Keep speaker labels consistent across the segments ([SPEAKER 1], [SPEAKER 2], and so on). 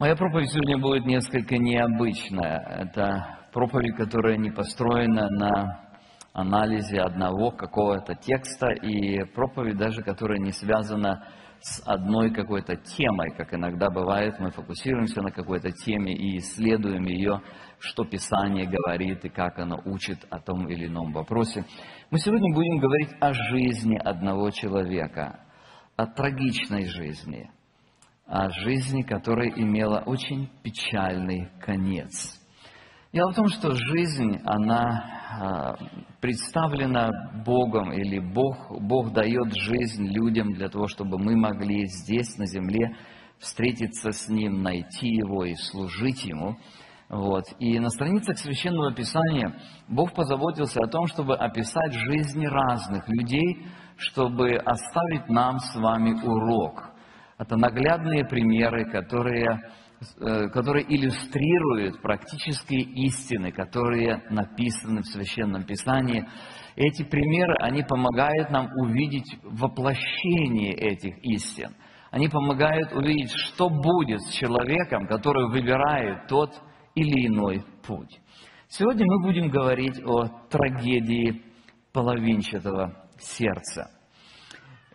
[SPEAKER 1] Моя проповедь сегодня будет несколько необычная. Это проповедь, которая не построена на анализе одного какого-то текста, и проповедь даже, которая не связана с одной какой-то темой, как иногда бывает, мы фокусируемся на какой-то теме и исследуем ее, что Писание говорит и как оно учит о том или ином вопросе. Мы сегодня будем говорить о жизни одного человека, о трагичной жизни, о жизни, которая имела очень печальный конец. Дело в том, что жизнь, она а, представлена Богом, или Бог, Бог дает жизнь людям для того, чтобы мы могли здесь, на земле, встретиться с Ним, найти Его и служить Ему. Вот. И на страницах Священного Писания Бог позаботился о том, чтобы описать жизни разных людей, чтобы оставить нам с вами урок. Это наглядные примеры, которые Э, которые иллюстрируют практические истины, которые написаны в Священном Писании. Эти примеры, они помогают нам увидеть воплощение этих истин. Они помогают увидеть, что будет с человеком, который выбирает тот или иной путь. Сегодня мы будем говорить о трагедии половинчатого сердца.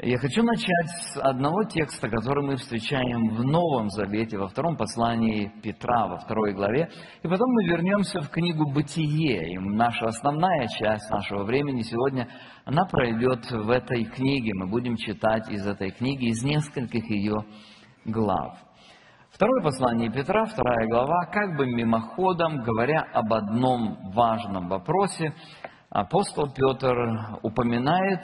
[SPEAKER 1] Я хочу начать с одного текста, который мы встречаем в Новом Завете, во втором послании Петра, во второй главе. И потом мы вернемся в книгу «Бытие». И наша основная часть нашего времени сегодня, она пройдет в этой книге. Мы будем читать из этой книги, из нескольких ее глав. Второе послание Петра, вторая глава, как бы мимоходом, говоря об одном важном вопросе, апостол Петр упоминает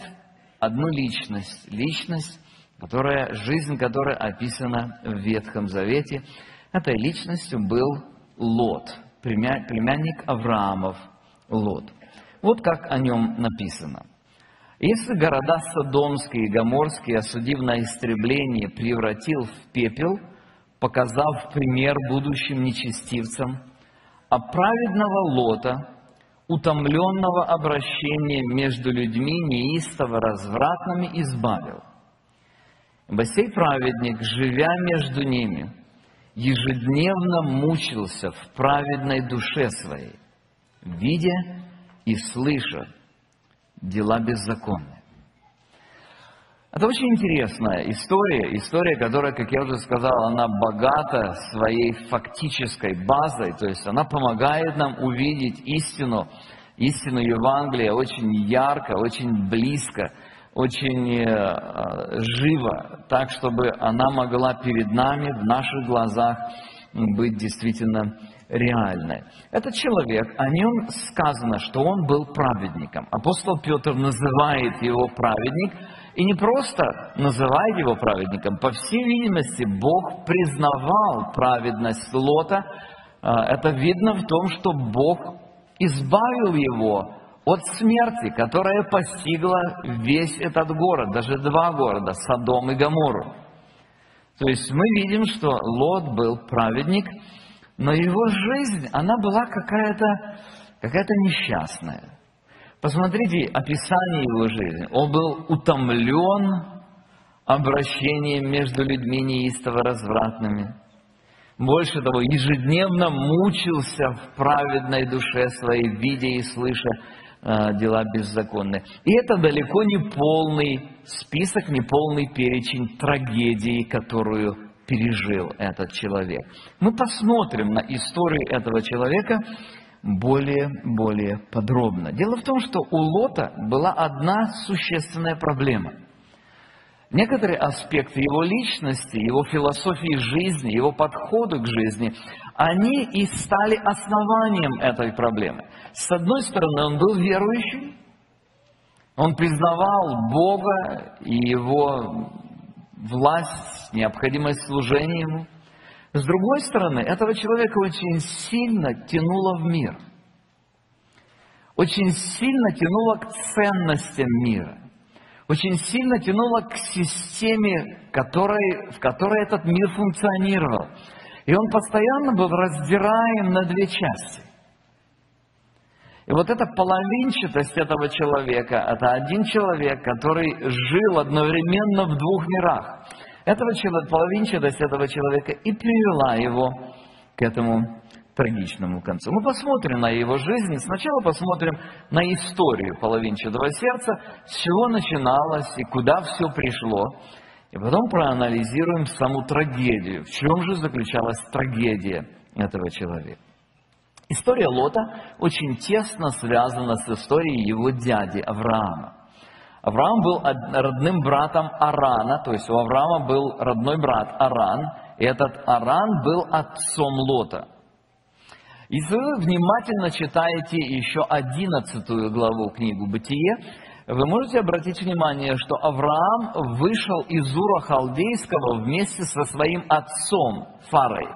[SPEAKER 1] одну личность, личность, которая, жизнь которой описана в Ветхом Завете. Этой личностью был Лот, племянник Авраамов Лот. Вот как о нем написано. Если города Содомские и Гоморские, осудив на истребление, превратил в пепел, показав пример будущим нечестивцам, а праведного Лота утомленного обращения между людьми неистово развратными избавил. Ибо сей праведник, живя между ними, ежедневно мучился в праведной душе своей, видя и слыша дела беззаконные. Это очень интересная история, история, которая, как я уже сказал, она богата своей фактической базой, то есть она помогает нам увидеть истину, истину Евангелия очень ярко, очень близко, очень э, живо, так, чтобы она могла перед нами, в наших глазах быть действительно реальной. Этот человек, о нем сказано, что он был праведником. Апостол Петр называет его праведник – и не просто называет его праведником, по всей видимости, Бог признавал праведность Лота. А, это видно в том, что Бог избавил его от смерти, которая постигла весь этот город, даже два города, Содом и Гамору. То есть мы видим, что Лот был праведник, но его жизнь, она была какая-то какая несчастная. Посмотрите описание его жизни. Он был утомлен обращением между людьми неистово развратными. Больше того, ежедневно мучился в праведной душе своей, видя и слыша э, дела беззаконные. И это далеко не полный список, не полный перечень трагедии, которую пережил этот человек. Мы посмотрим на историю этого человека более-более подробно. Дело в том, что у Лота была одна существенная проблема. Некоторые аспекты его личности, его философии жизни, его подхода к жизни, они и стали основанием этой проблемы. С одной стороны, он был верующим, он признавал Бога и его власть, необходимость служения Ему. С другой стороны, этого человека очень сильно тянуло в мир. Очень сильно тянуло к ценностям мира. Очень сильно тянуло к системе, которой, в которой этот мир функционировал. И он постоянно был раздираем на две части. И вот эта половинчатость этого человека, это один человек, который жил одновременно в двух мирах. Этого человека, половинчатость этого человека и привела его к этому трагичному концу. Мы посмотрим на его жизнь, сначала посмотрим на историю половинчатого сердца, с чего начиналось и куда все пришло. И потом проанализируем саму трагедию. В чем же заключалась трагедия этого человека? История Лота очень тесно связана с историей его дяди Авраама. Авраам был родным братом Арана, то есть у Авраама был родной брат Аран, и этот Аран был отцом Лота. Если вы внимательно читаете еще одиннадцатую главу книгу «Бытие», вы можете обратить внимание, что Авраам вышел из Ура Халдейского вместе со своим отцом Фарой.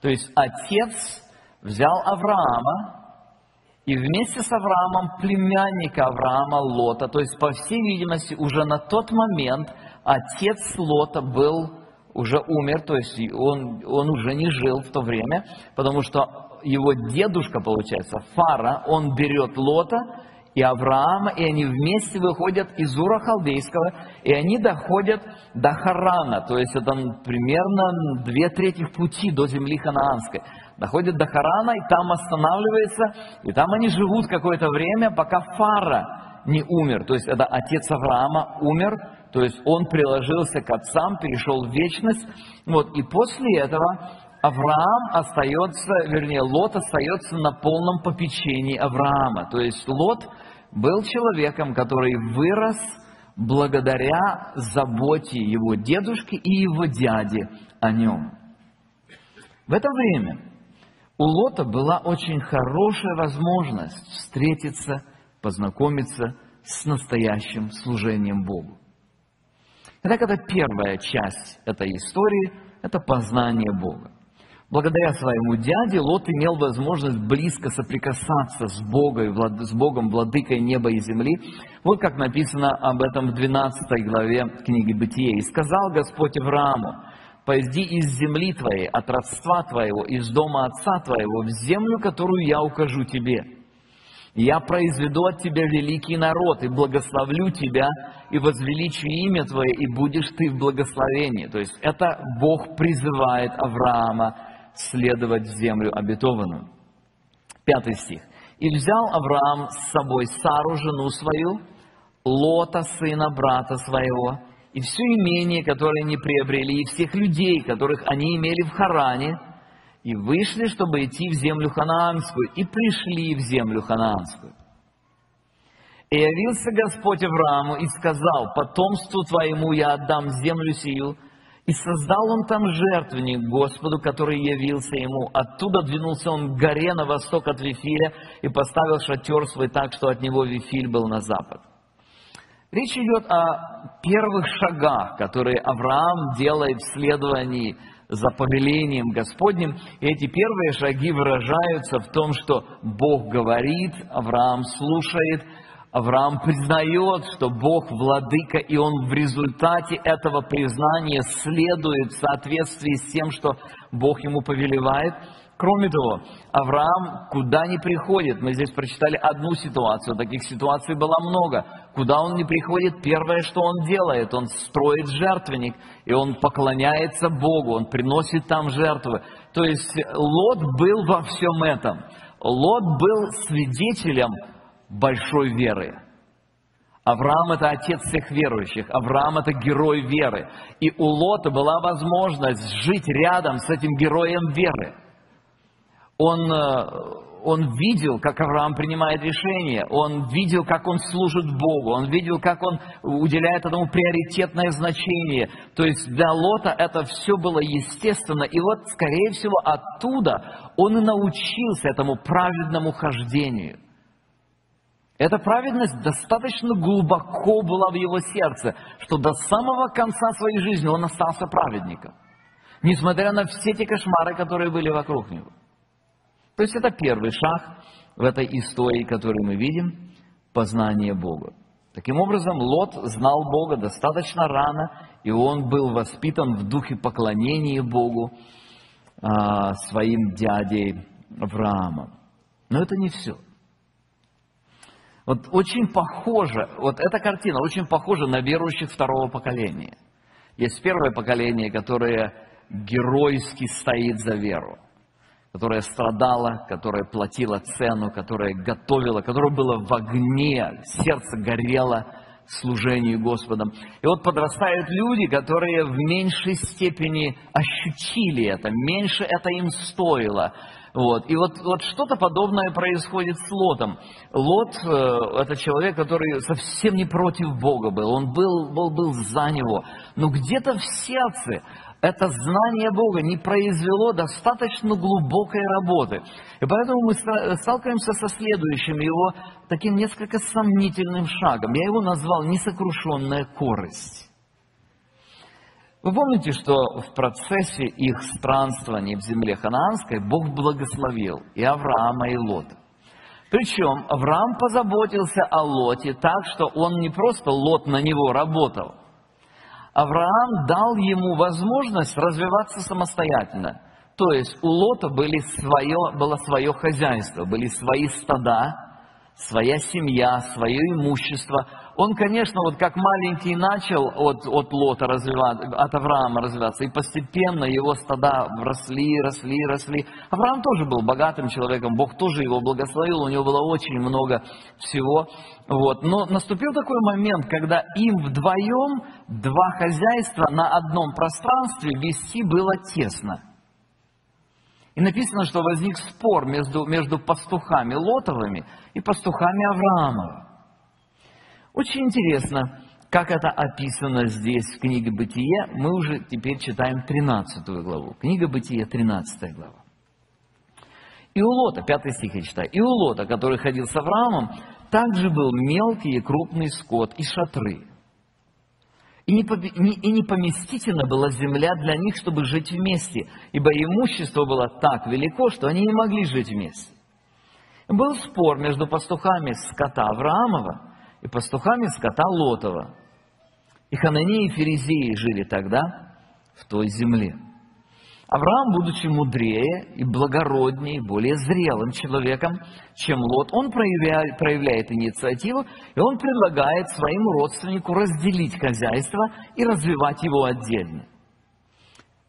[SPEAKER 1] То есть отец взял Авраама и вместе с Авраамом племянника Авраама Лота, то есть, по всей видимости, уже на тот момент отец Лота был уже умер, то есть он, он уже не жил в то время, потому что его дедушка, получается, Фара, он берет Лота и Авраама, и они вместе выходят из Ура Халдейского, и они доходят до Харана, то есть это примерно две трети пути до земли ханаанской доходит до Харана, и там останавливается, и там они живут какое-то время, пока Фара не умер. То есть это отец Авраама умер, то есть он приложился к отцам, перешел в вечность. Вот, и после этого Авраам остается, вернее, Лот остается на полном попечении Авраама. То есть Лот был человеком, который вырос благодаря заботе его дедушки и его дяди о нем. В это время у Лота была очень хорошая возможность встретиться, познакомиться с настоящим служением Богу. Итак, это первая часть этой истории, это познание Бога. Благодаря своему дяде Лот имел возможность близко соприкасаться с Богом, с Богом, владыкой неба и земли. Вот как написано об этом в 12 главе книги Бытия. «И сказал Господь Аврааму, пойди из земли твоей, от родства твоего, из дома отца твоего, в землю, которую я укажу тебе. Я произведу от тебя великий народ, и благословлю тебя, и возвеличу имя твое, и будешь ты в благословении. То есть это Бог призывает Авраама следовать в землю обетованную. Пятый стих. «И взял Авраам с собой Сару, жену свою, Лота, сына брата своего, и все имение, которое они приобрели, и всех людей, которых они имели в Харане, и вышли, чтобы идти в землю ханаанскую, и пришли в землю ханаанскую. И явился Господь Аврааму и сказал, потомству твоему я отдам землю сию, и создал он там жертвенник Господу, который явился ему. Оттуда двинулся он к горе на восток от Вифиля и поставил шатер свой так, что от него Вифиль был на запад. Речь идет о первых шагах, которые Авраам делает в следовании за повелением Господним. И эти первые шаги выражаются в том, что Бог говорит, Авраам слушает, Авраам признает, что Бог владыка, и он в результате этого признания следует в соответствии с тем, что Бог ему повелевает – Кроме того, Авраам куда ни приходит, мы здесь прочитали одну ситуацию, таких ситуаций было много. Куда он не приходит, первое, что он делает, он строит жертвенник, и он поклоняется Богу, он приносит там жертвы. То есть Лот был во всем этом. Лот был свидетелем большой веры. Авраам – это отец всех верующих, Авраам – это герой веры. И у Лота была возможность жить рядом с этим героем веры – он, э, он видел, как Авраам принимает решение, он видел, как он служит Богу, он видел, как он уделяет этому приоритетное значение. То есть для Лота это все было естественно. И вот, скорее всего, оттуда он и научился этому праведному хождению. Эта праведность достаточно глубоко была в его сердце, что до самого конца своей жизни он остался праведником, несмотря на все те кошмары, которые были вокруг него. То есть это первый шаг в этой истории, которую мы видим, познание Бога. Таким образом, Лот знал Бога достаточно рано, и он был воспитан в духе поклонения Богу а, своим дядей Авраамом. Но это не все. Вот очень похоже, вот эта картина очень похожа на верующих второго поколения. Есть первое поколение, которое геройски стоит за веру, которое страдало, которое платило цену, которое готовило, которое было в огне, сердце горело служению Господом. И вот подрастают люди, которые в меньшей степени ощутили это, меньше это им стоило. Вот. И вот, вот что-то подобное происходит с Лотом. Лот э, – это человек, который совсем не против Бога был, он был, был, был за него. Но где-то в сердце это знание Бога не произвело достаточно глубокой работы. И поэтому мы сталкиваемся со следующим его таким несколько сомнительным шагом. Я его назвал «несокрушенная корость». Вы помните, что в процессе их странствования в земле ханаанской Бог благословил и Авраама, и Лота. Причем Авраам позаботился о Лоте так, что он не просто Лот на него работал. Авраам дал ему возможность развиваться самостоятельно. То есть у Лота были свое, было свое хозяйство, были свои стада, своя семья, свое имущество он, конечно, вот как маленький начал от, от Лота развиваться, от Авраама развиваться, и постепенно его стада росли, росли, росли. Авраам тоже был богатым человеком, Бог тоже его благословил, у него было очень много всего. Вот. Но наступил такой момент, когда им вдвоем два хозяйства на одном пространстве вести было тесно. И написано, что возник спор между, между пастухами Лотовыми и пастухами Авраамовыми. Очень интересно, как это описано здесь в книге «Бытие». Мы уже теперь читаем 13 главу. Книга «Бытие», 13 глава. И у Лота, 5 стих я читаю, и у Лота, который ходил с Авраамом, также был мелкий и крупный скот и шатры. И не, не, и не поместительно была земля для них, чтобы жить вместе, ибо имущество было так велико, что они не могли жить вместе. Был спор между пастухами скота Авраамова и пастухами скота Лотова. И Хананеи и Ферезеи жили тогда в той земле. Авраам, будучи мудрее и благороднее, более зрелым человеком, чем Лот, он проявляет, проявляет инициативу, и он предлагает своему родственнику разделить хозяйство и развивать его отдельно.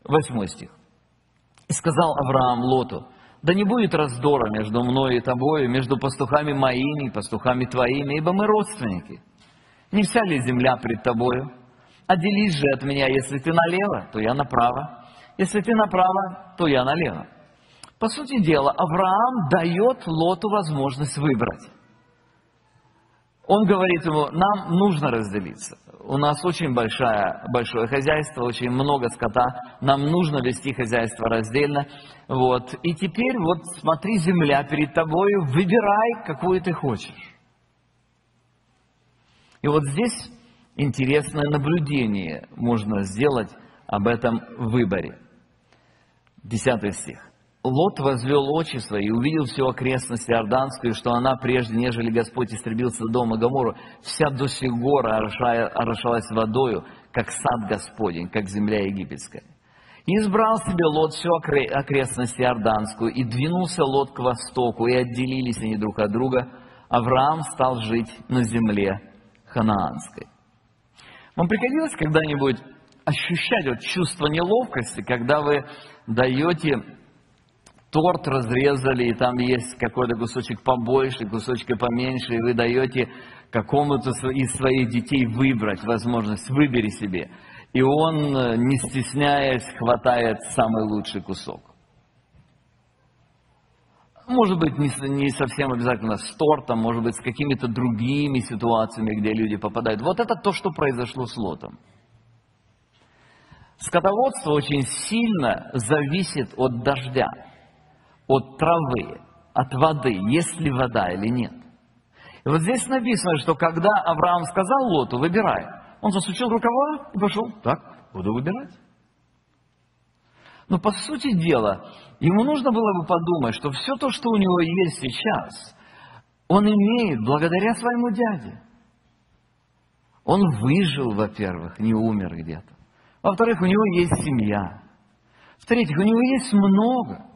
[SPEAKER 1] Восьмой стих. «И сказал Авраам Лоту, да не будет раздора между мной и тобою, между пастухами моими и пастухами твоими, ибо мы родственники. Не вся ли земля пред тобою? Отделись же от меня, если ты налево, то я направо. Если ты направо, то я налево. По сути дела, Авраам дает Лоту возможность выбрать. Он говорит ему, нам нужно разделиться. У нас очень большое, большое хозяйство, очень много скота. Нам нужно вести хозяйство раздельно. Вот. И теперь вот смотри, земля перед тобой, выбирай, какую ты хочешь. И вот здесь интересное наблюдение можно сделать об этом выборе. Десятый стих. Лот возвел очи свои увидел всю окрестность Иорданскую, что она, прежде нежели Господь истребил Содом и Гомору, вся до сих гора орошалась водою, как сад Господень, как земля египетская. И избрал себе Лот всю окрестность Иорданскую, и двинулся Лот к востоку, и отделились они друг от друга. Авраам стал жить на земле ханаанской. Вам приходилось когда-нибудь ощущать вот чувство неловкости, когда вы даете торт разрезали, и там есть какой-то кусочек побольше, кусочек поменьше, и вы даете какому-то из своих детей выбрать возможность, выбери себе. И он, э, не стесняясь, хватает самый лучший кусок. Может быть, не, не совсем обязательно с тортом, может быть, с какими-то другими ситуациями, где люди попадают. Вот это то, что произошло с Лотом. Скотоводство очень сильно зависит от дождя от травы, от воды, есть ли вода или нет. И вот здесь написано, что когда Авраам сказал Лоту, выбирай, он засучил рукава и пошел, так, буду выбирать. Но по сути дела, ему нужно было бы подумать, что все то, что у него есть сейчас, он имеет благодаря своему дяде. Он выжил, во-первых, не умер где-то. Во-вторых, у него есть семья. В-третьих, у него есть много.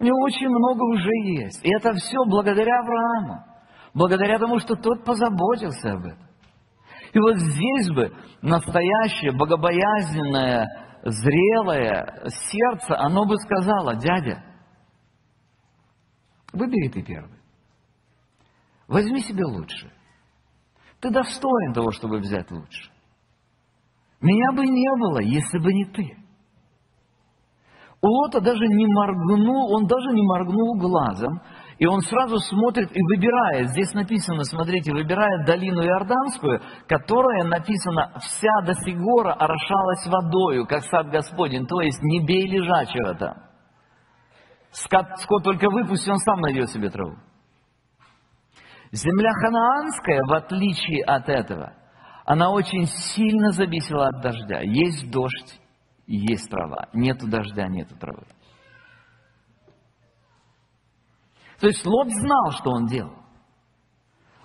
[SPEAKER 1] У него очень много уже есть. И это все благодаря Аврааму. Благодаря тому, что тот позаботился об этом. И вот здесь бы настоящее, богобоязненное, зрелое сердце, оно бы сказало, дядя, выбери ты первый. Возьми себе лучше. Ты достоин того, чтобы взять лучше. Меня бы не было, если бы не ты. У Лота даже не моргнул, он даже не моргнул глазом, и он сразу смотрит и выбирает, здесь написано, смотрите, выбирает долину Иорданскую, которая написана, вся до сигора орошалась водою, как сад Господень, то есть не бей лежачего там. Скот, скот только выпусти, он сам найдет себе траву. Земля ханаанская, в отличие от этого, она очень сильно зависела от дождя. Есть дождь, есть трава. Нету дождя, нету травы. То есть Лот знал, что он делал.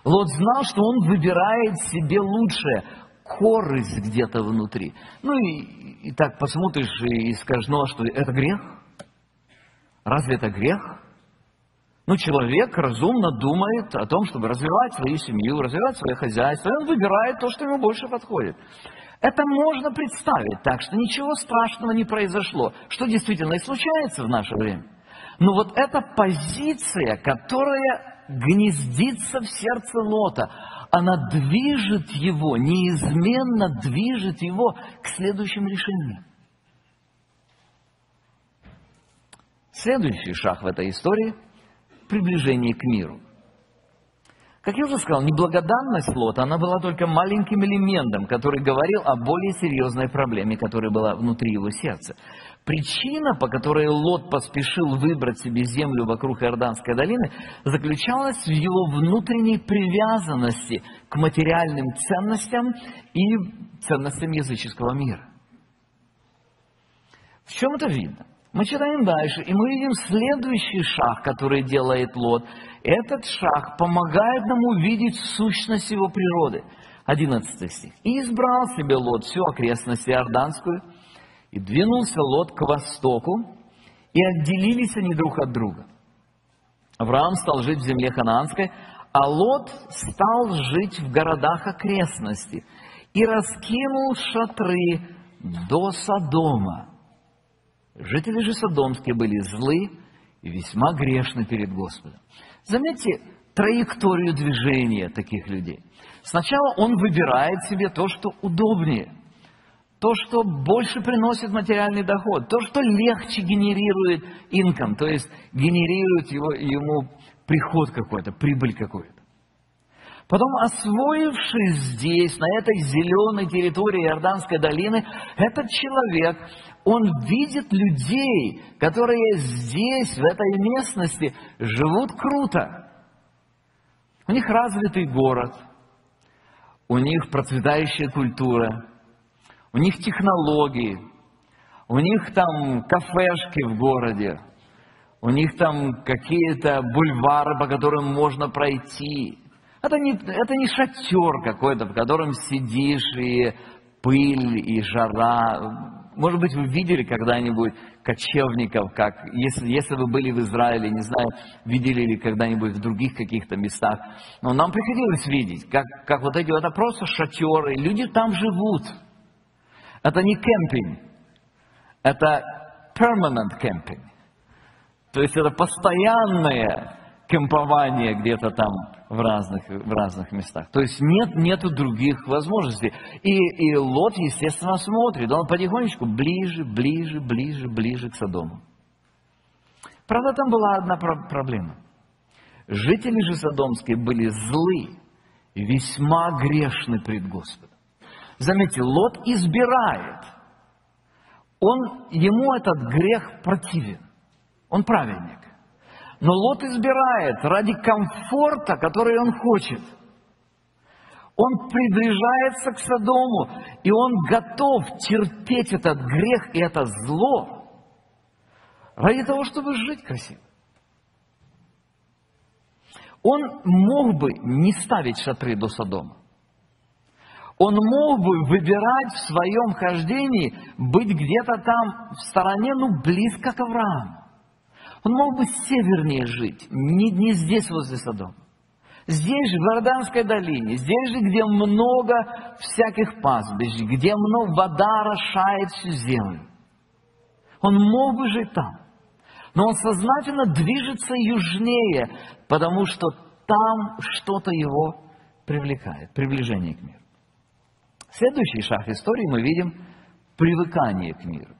[SPEAKER 1] Лот знал, что он выбирает себе лучшее, корысть где-то внутри. Ну и, и так посмотришь и скажешь, ну а что, это грех? Разве это грех? Ну, человек разумно думает о том, чтобы развивать свою семью, развивать свое хозяйство, и он выбирает то, что ему больше подходит. Это можно представить так, что ничего страшного не произошло, что действительно и случается в наше время. Но вот эта позиция, которая гнездится в сердце Лота, она движет его, неизменно движет его к следующим решениям. Следующий шаг в этой истории – приближение к миру. Как я уже сказал, неблагодарность Лота, она была только маленьким элементом, который говорил о более серьезной проблеме, которая была внутри его сердца. Причина, по которой Лот поспешил выбрать себе землю вокруг Иорданской долины, заключалась в его внутренней привязанности к материальным ценностям и ценностям языческого мира. В чем это видно? Мы читаем дальше, и мы видим следующий шаг, который делает Лот. Этот шаг помогает нам увидеть сущность его природы. 11 стих. «И избрал себе Лот всю окрестность Иорданскую, и двинулся Лот к востоку, и отделились они друг от друга. Авраам стал жить в земле ханаанской, а Лот стал жить в городах окрестности и раскинул шатры до Содома. Жители же Содомские были злы и весьма грешны перед Господом. Заметьте траекторию движения таких людей. Сначала он выбирает себе то, что удобнее, то, что больше приносит материальный доход, то, что легче генерирует инком, то есть генерирует его, ему приход какой-то, прибыль какую-то. Потом, освоившись здесь, на этой зеленой территории Иорданской долины, этот человек, он видит людей, которые здесь, в этой местности, живут круто. У них развитый город, у них процветающая культура, у них технологии, у них там кафешки в городе, у них там какие-то бульвары, по которым можно пройти. Это не, это не шатер какой-то, в котором сидишь, и пыль, и жара. Может быть, вы видели когда-нибудь кочевников, как, если, если вы были в Израиле, не знаю, видели ли когда-нибудь в других каких-то местах. Но нам приходилось видеть, как, как вот эти, это просто шатеры, люди там живут. Это не кемпинг, это permanent camping. То есть это постоянное кемпование где-то там в разных, в разных местах. То есть нет, нету других возможностей. И, и Лот, естественно, смотрит. Он потихонечку ближе, ближе, ближе, ближе к Содому. Правда, там была одна проблема. Жители же Содомские были злы весьма грешны пред Господом. Заметьте, Лот избирает. Он, ему этот грех противен. Он праведник. Но Лот избирает ради комфорта, который он хочет. Он приближается к Содому, и он готов терпеть этот грех и это зло ради того, чтобы жить красиво. Он мог бы не ставить шатры до Содома. Он мог бы выбирать в своем хождении быть где-то там в стороне, ну, близко к Аврааму. Он мог бы севернее жить, не, не здесь, возле Содома. Здесь же, в Иорданской долине, здесь же, где много всяких пастбищ, где много вода орошает всю землю. Он мог бы жить там. Но он сознательно движется южнее, потому что там что-то его привлекает, приближение к миру. Следующий шаг истории мы видим привыкание к миру.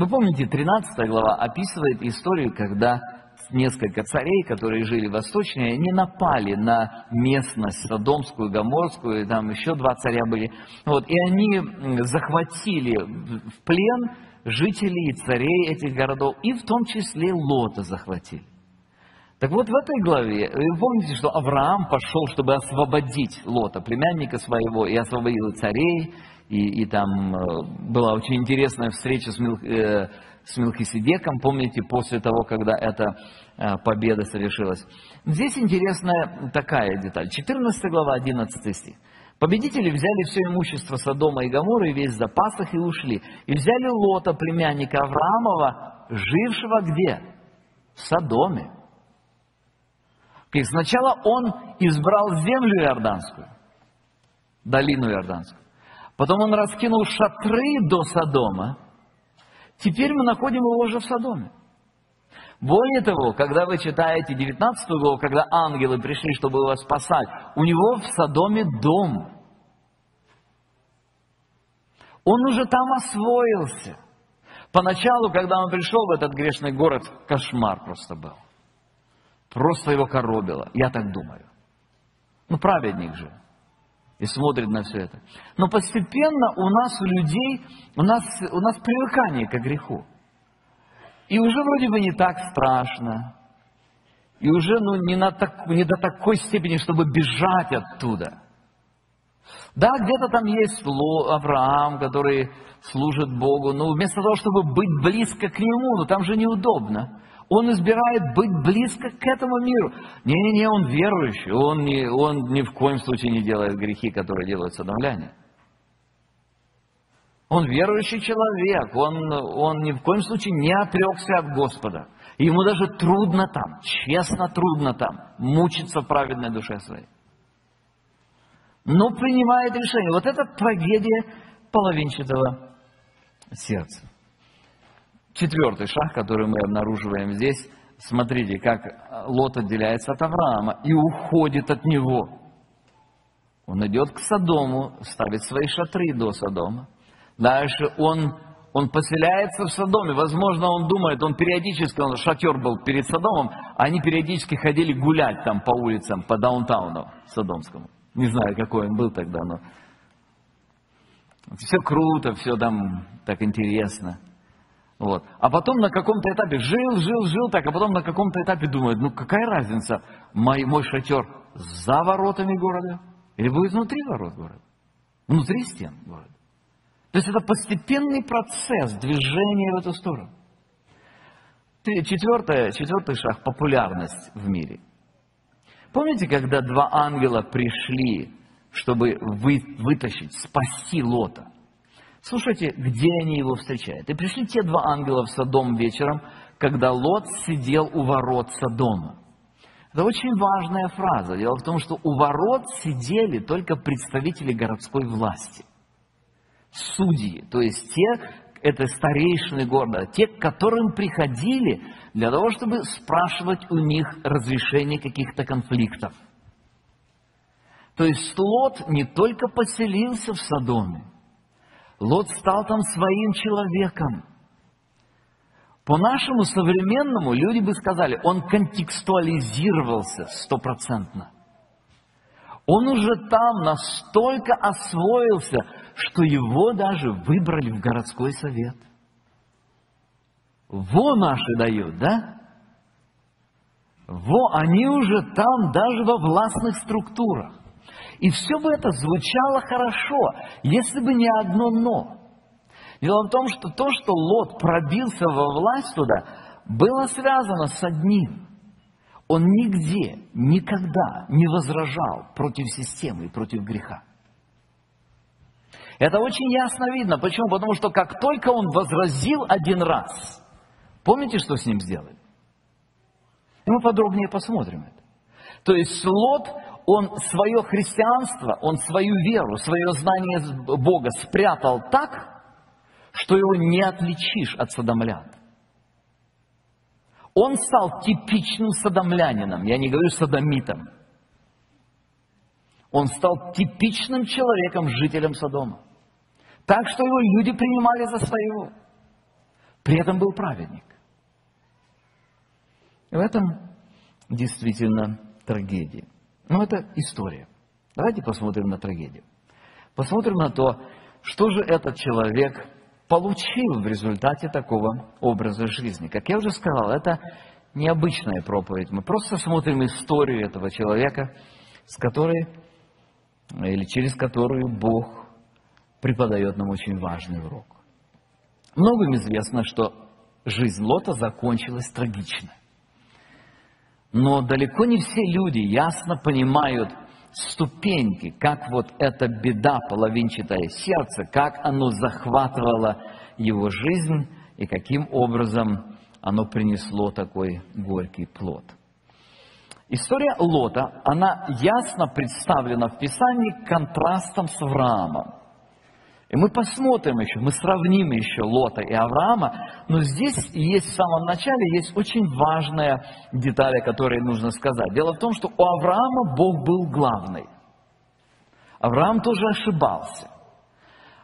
[SPEAKER 1] Вы помните, 13 глава описывает историю, когда несколько царей, которые жили восточнее, не напали на местность Содомскую, Гоморскую, там еще два царя были. Вот, и они захватили в плен жителей и царей этих городов, и в том числе Лота захватили. Так вот, в этой главе, вы помните, что Авраам пошел, чтобы освободить Лота, племянника своего, и освободил царей, и, и там э, была очень интересная встреча с, Мил, э, с Милхиседеком, помните, после того, когда эта э, победа совершилась. Здесь интересная такая деталь. 14 глава, 11 стих. Победители взяли все имущество Содома и Гамора и весь запас их и ушли. И взяли Лота, племянника Авраамова, жившего где? В Содоме. Сначала он избрал землю Иорданскую, долину Иорданскую. Потом он раскинул шатры до Содома. Теперь мы находим его уже в Содоме. Более того, когда вы читаете 19 главу, когда ангелы пришли, чтобы его спасать, у него в Содоме дом. Он уже там освоился. Поначалу, когда он пришел в этот грешный город, кошмар просто был. Просто его коробило, я так думаю. Ну, праведник же. И смотрит на все это. Но постепенно у нас, у людей, у нас, у нас привыкание к греху. И уже вроде бы не так страшно. И уже ну, не, на так, не до такой степени, чтобы бежать оттуда. Да, где-то там есть Авраам, который служит Богу, но вместо того, чтобы быть близко к Нему, ну там же неудобно. Он избирает быть близко к этому миру. Не-не-не, он верующий, он, не, он ни в коем случае не делает грехи, которые делают садомляне. Он верующий человек, он, он ни в коем случае не отрекся от Господа. Ему даже трудно там, честно трудно там, мучиться в праведной душе своей. Но принимает решение. Вот это трагедия половинчатого сердца. Четвертый шаг, который мы обнаруживаем здесь, смотрите, как Лот отделяется от Авраама и уходит от него. Он идет к Содому, ставит свои шатры до Содома. Дальше он, он поселяется в Содоме. Возможно, он думает, он периодически, он шатер был перед Содомом, они периодически ходили гулять там по улицам, по даунтауну Содомскому. Не знаю, какой он был тогда, но все круто, все там так интересно. Вот. А потом на каком-то этапе жил, жил, жил так, а потом на каком-то этапе думает, ну какая разница, мой, мой шатер за воротами города или будет внутри ворот города, внутри стен города. То есть это постепенный процесс движения в эту сторону. Четвертое, четвертый шаг – популярность в мире. Помните, когда два ангела пришли, чтобы вы, вытащить, спасти Лота – Слушайте, где они его встречают. И пришли те два ангела в Содом вечером, когда Лот сидел у ворот Содома. Это очень важная фраза. Дело в том, что у ворот сидели только представители городской власти. Судьи, то есть те, это старейшины города, те, к которым приходили для того, чтобы спрашивать у них разрешение каких-то конфликтов. То есть Лот не только поселился в Содоме, Лот стал там своим человеком. По нашему современному люди бы сказали, он контекстуализировался стопроцентно. Он уже там настолько освоился, что его даже выбрали в городской совет. Во наши дают, да? Во, они уже там даже во властных структурах. И все бы это звучало хорошо, если бы не одно «но». Дело в том, что то, что Лот пробился во власть туда, было связано с одним. Он нигде, никогда не возражал против системы и против греха. Это очень ясно видно. Почему? Потому что как только он возразил один раз, помните, что с ним сделали? И мы подробнее посмотрим это. То есть Лот, он свое христианство, он свою веру, свое знание Бога спрятал так, что его не отличишь от садомлян. Он стал типичным садомлянином, я не говорю садомитом. Он стал типичным человеком, жителем Содома. Так что его люди принимали за своего. При этом был праведник. И в этом действительно трагедия. Но это история. Давайте посмотрим на трагедию. Посмотрим на то, что же этот человек получил в результате такого образа жизни. Как я уже сказал, это необычная проповедь. Мы просто смотрим историю этого человека, с которой или через которую Бог преподает нам очень важный урок. Многим известно, что жизнь Лота закончилась трагично. Но далеко не все люди ясно понимают ступеньки, как вот эта беда, половинчатое сердце, как оно захватывало его жизнь и каким образом оно принесло такой горький плод. История Лота, она ясно представлена в Писании контрастом с Авраамом. И мы посмотрим еще, мы сравним еще Лота и Авраама, но здесь есть в самом начале есть очень важная деталь, о которой нужно сказать. Дело в том, что у Авраама Бог был главный. Авраам тоже ошибался.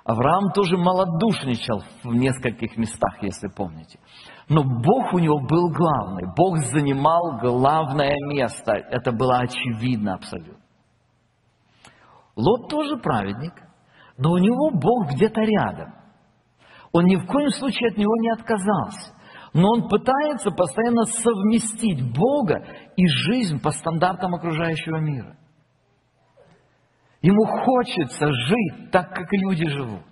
[SPEAKER 1] Авраам тоже малодушничал в нескольких местах, если помните. Но Бог у него был главный. Бог занимал главное место. Это было очевидно абсолютно. Лот тоже праведник но у него Бог где-то рядом. Он ни в коем случае от него не отказался. Но он пытается постоянно совместить Бога и жизнь по стандартам окружающего мира. Ему хочется жить так, как люди живут.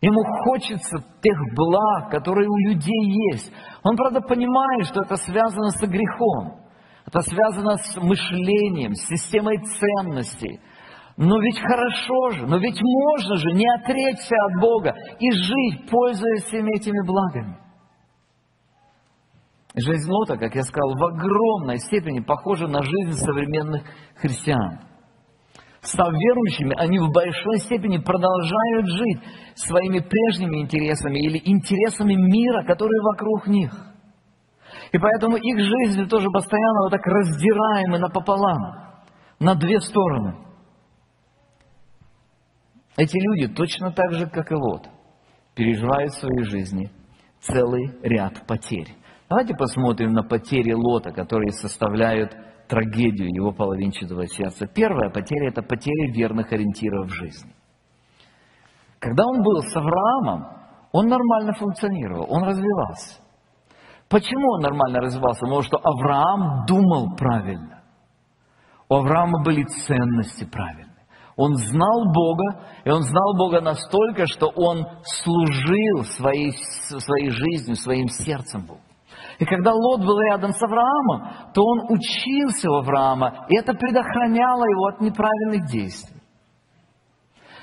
[SPEAKER 1] Ему хочется тех благ, которые у людей есть. Он, правда, понимает, что это связано с грехом. Это связано с мышлением, с системой ценностей – но ведь хорошо же, но ведь можно же не отречься от Бога и жить, пользуясь всеми этими благами. Жизнь Лота, как я сказал, в огромной степени похожа на жизнь современных христиан. Став верующими, они в большой степени продолжают жить своими прежними интересами или интересами мира, которые вокруг них. И поэтому их жизнь тоже постоянно вот так раздираемы напополам, на две стороны – эти люди точно так же, как и Лот, переживают в своей жизни целый ряд потерь. Давайте посмотрим на потери Лота, которые составляют трагедию его половинчатого сердца. Первая потеря – это потеря верных ориентиров в жизни. Когда он был с Авраамом, он нормально функционировал, он развивался. Почему он нормально развивался? Потому что Авраам думал правильно. У Авраама были ценности правильные. Он знал Бога, и он знал Бога настолько, что он служил своей, своей жизнью, своим сердцем Богу. И когда Лот был рядом с Авраамом, то он учился у Авраама, и это предохраняло его от неправильных действий.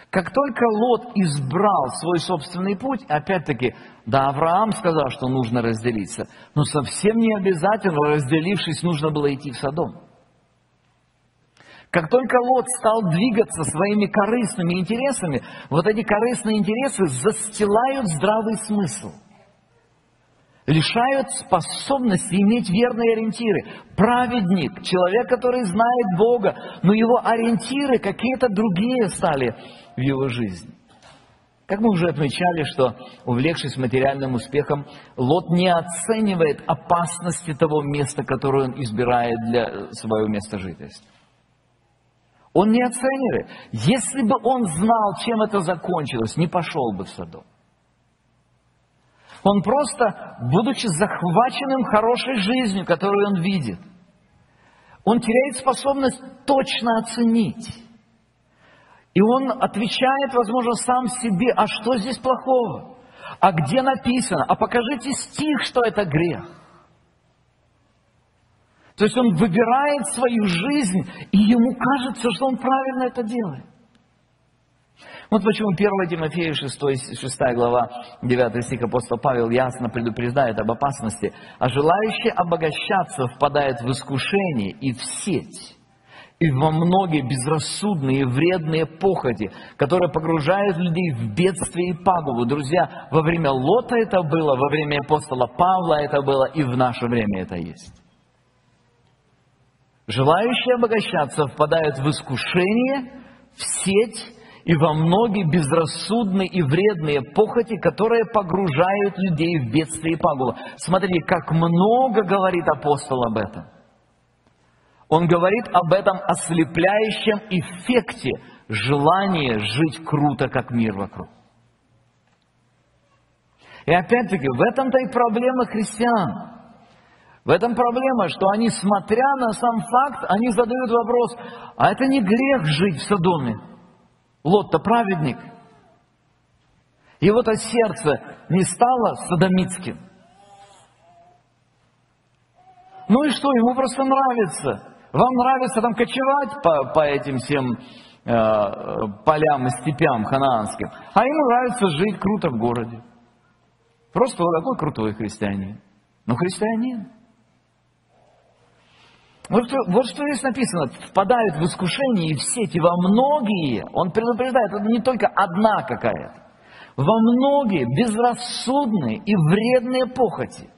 [SPEAKER 1] Как только Лот избрал свой собственный путь, опять-таки, да, Авраам сказал, что нужно разделиться, но совсем не обязательно, разделившись, нужно было идти в Содом. Как только Лот стал двигаться своими корыстными интересами, вот эти корыстные интересы застилают здравый смысл. Лишают способности иметь верные ориентиры. Праведник, человек, который знает Бога, но его ориентиры какие-то другие стали в его жизни. Как мы уже отмечали, что, увлекшись материальным успехом, Лот не оценивает опасности того места, которое он избирает для своего места жительства. Он не оценивает. Если бы он знал, чем это закончилось, не пошел бы в Содом. Он просто, будучи захваченным хорошей жизнью, которую он видит, он теряет способность точно оценить. И он отвечает, возможно, сам себе, а что здесь плохого? А где написано? А покажите стих, что это грех. То есть он выбирает свою жизнь, и ему кажется, что он правильно это делает. Вот почему 1 Тимофея 6, 6 глава 9 стих апостол Павел ясно предупреждает об опасности. А желающий обогащаться впадает в искушение и в сеть, и во многие безрассудные вредные похоти, которые погружают людей в бедствие и пагубу. Друзья, во время Лота это было, во время апостола Павла это было, и в наше время это есть. Желающие обогащаться впадают в искушение, в сеть и во многие безрассудные и вредные похоти, которые погружают людей в бедствие и пагубу. Смотрите, как много говорит апостол об этом. Он говорит об этом ослепляющем эффекте желания жить круто, как мир вокруг. И опять-таки, в этом-то и проблема христиан. В этом проблема, что они, смотря на сам факт, они задают вопрос, а это не грех жить в Содоме? Лот-то праведник. Его-то сердце не стало садомитским. Ну и что, ему просто нравится. Вам нравится там кочевать по, по этим всем э, полям и степям ханаанским, а ему нравится жить круто в городе. Просто вот такой крутой христианин. Но христианин. Вот, вот что здесь написано, впадают в искушение и в сети во многие, он предупреждает, это не только одна какая-то, во многие безрассудные и вредные похоти.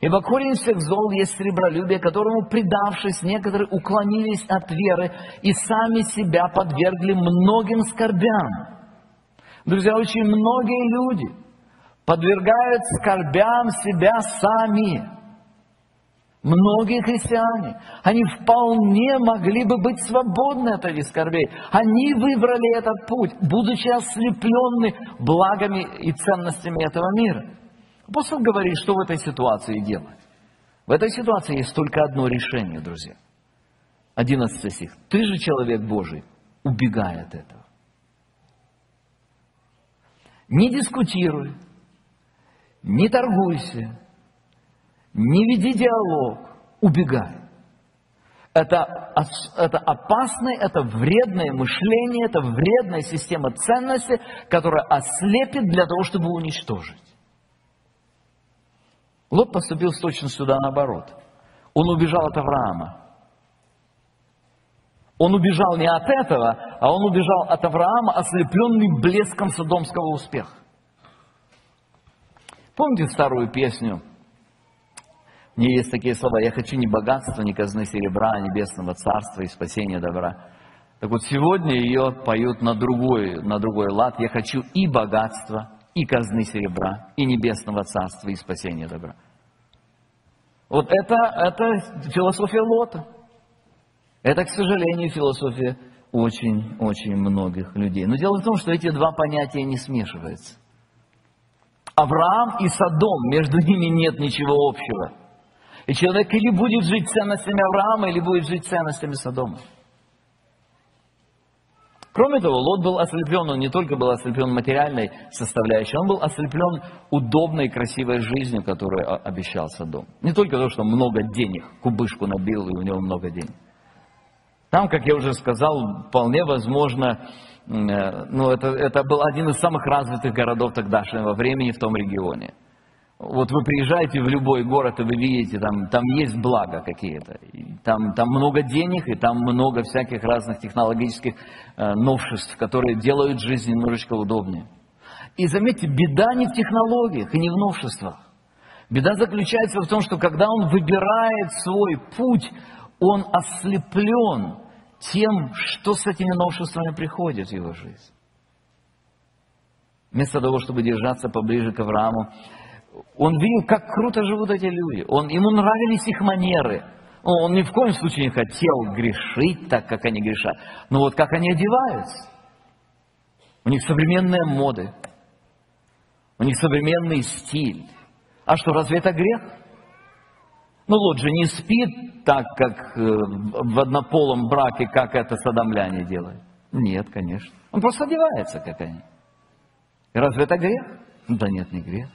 [SPEAKER 1] Ибо корень всех зол есть сребролюбие, которому, предавшись, некоторые уклонились от веры и сами себя подвергли многим скорбям. Друзья, очень многие люди подвергают скорбям себя сами. Многие христиане, они вполне могли бы быть свободны от этих скорбей. Они выбрали этот путь, будучи ослеплены благами и ценностями этого мира. Апостол говорит, что в этой ситуации делать. В этой ситуации есть только одно решение, друзья. 11 стих. Ты же человек Божий, убегай от этого. Не дискутируй, не торгуйся, не веди диалог, убегай. Это, это опасное, это вредное мышление, это вредная система ценностей, которая ослепит для того, чтобы уничтожить. Лот поступил с точностью да наоборот. Он убежал от Авраама. Он убежал не от этого, а он убежал от Авраама, ослепленный блеском содомского успеха. Помните старую песню ней есть такие слова, я хочу ни богатства, ни казны серебра, а небесного царства и спасения добра. Так вот, сегодня ее поют на другой, на другой лад. Я хочу и богатства, и казны серебра, и небесного царства, и спасения добра. Вот это, это философия Лота. Это, к сожалению, философия очень-очень многих людей. Но дело в том, что эти два понятия не смешиваются. Авраам и Содом, между ними нет ничего общего. И человек или будет жить ценностями Авраама, или будет жить ценностями Содома. Кроме того, Лот был ослеплен, он не только был ослеплен материальной составляющей, он был ослеплен удобной, красивой жизнью, которую обещал Содом. Не только то, что много денег, кубышку набил, и у него много денег. Там, как я уже сказал, вполне возможно, э, ну, это, это был один из самых развитых городов тогдашнего времени в том регионе. Вот вы приезжаете в любой город, и вы видите, там, там есть блага какие-то. Там, там много денег, и там много всяких разных технологических э, новшеств, которые делают жизнь немножечко удобнее. И заметьте, беда не в технологиях и не в новшествах. Беда заключается в том, что когда он выбирает свой путь, он ослеплен тем, что с этими новшествами приходит в его жизнь. Вместо того, чтобы держаться поближе к Аврааму, он видел, как круто живут эти люди. Он, ему нравились их манеры. Он ни в коем случае не хотел грешить так, как они грешат. Но вот как они одеваются. У них современные моды. У них современный стиль. А что, разве это грех? Ну, Лот же не спит так, как э, в однополом браке, как это садомляне делают. Нет, конечно. Он просто одевается, как они. Разве это грех? Да нет, не грех.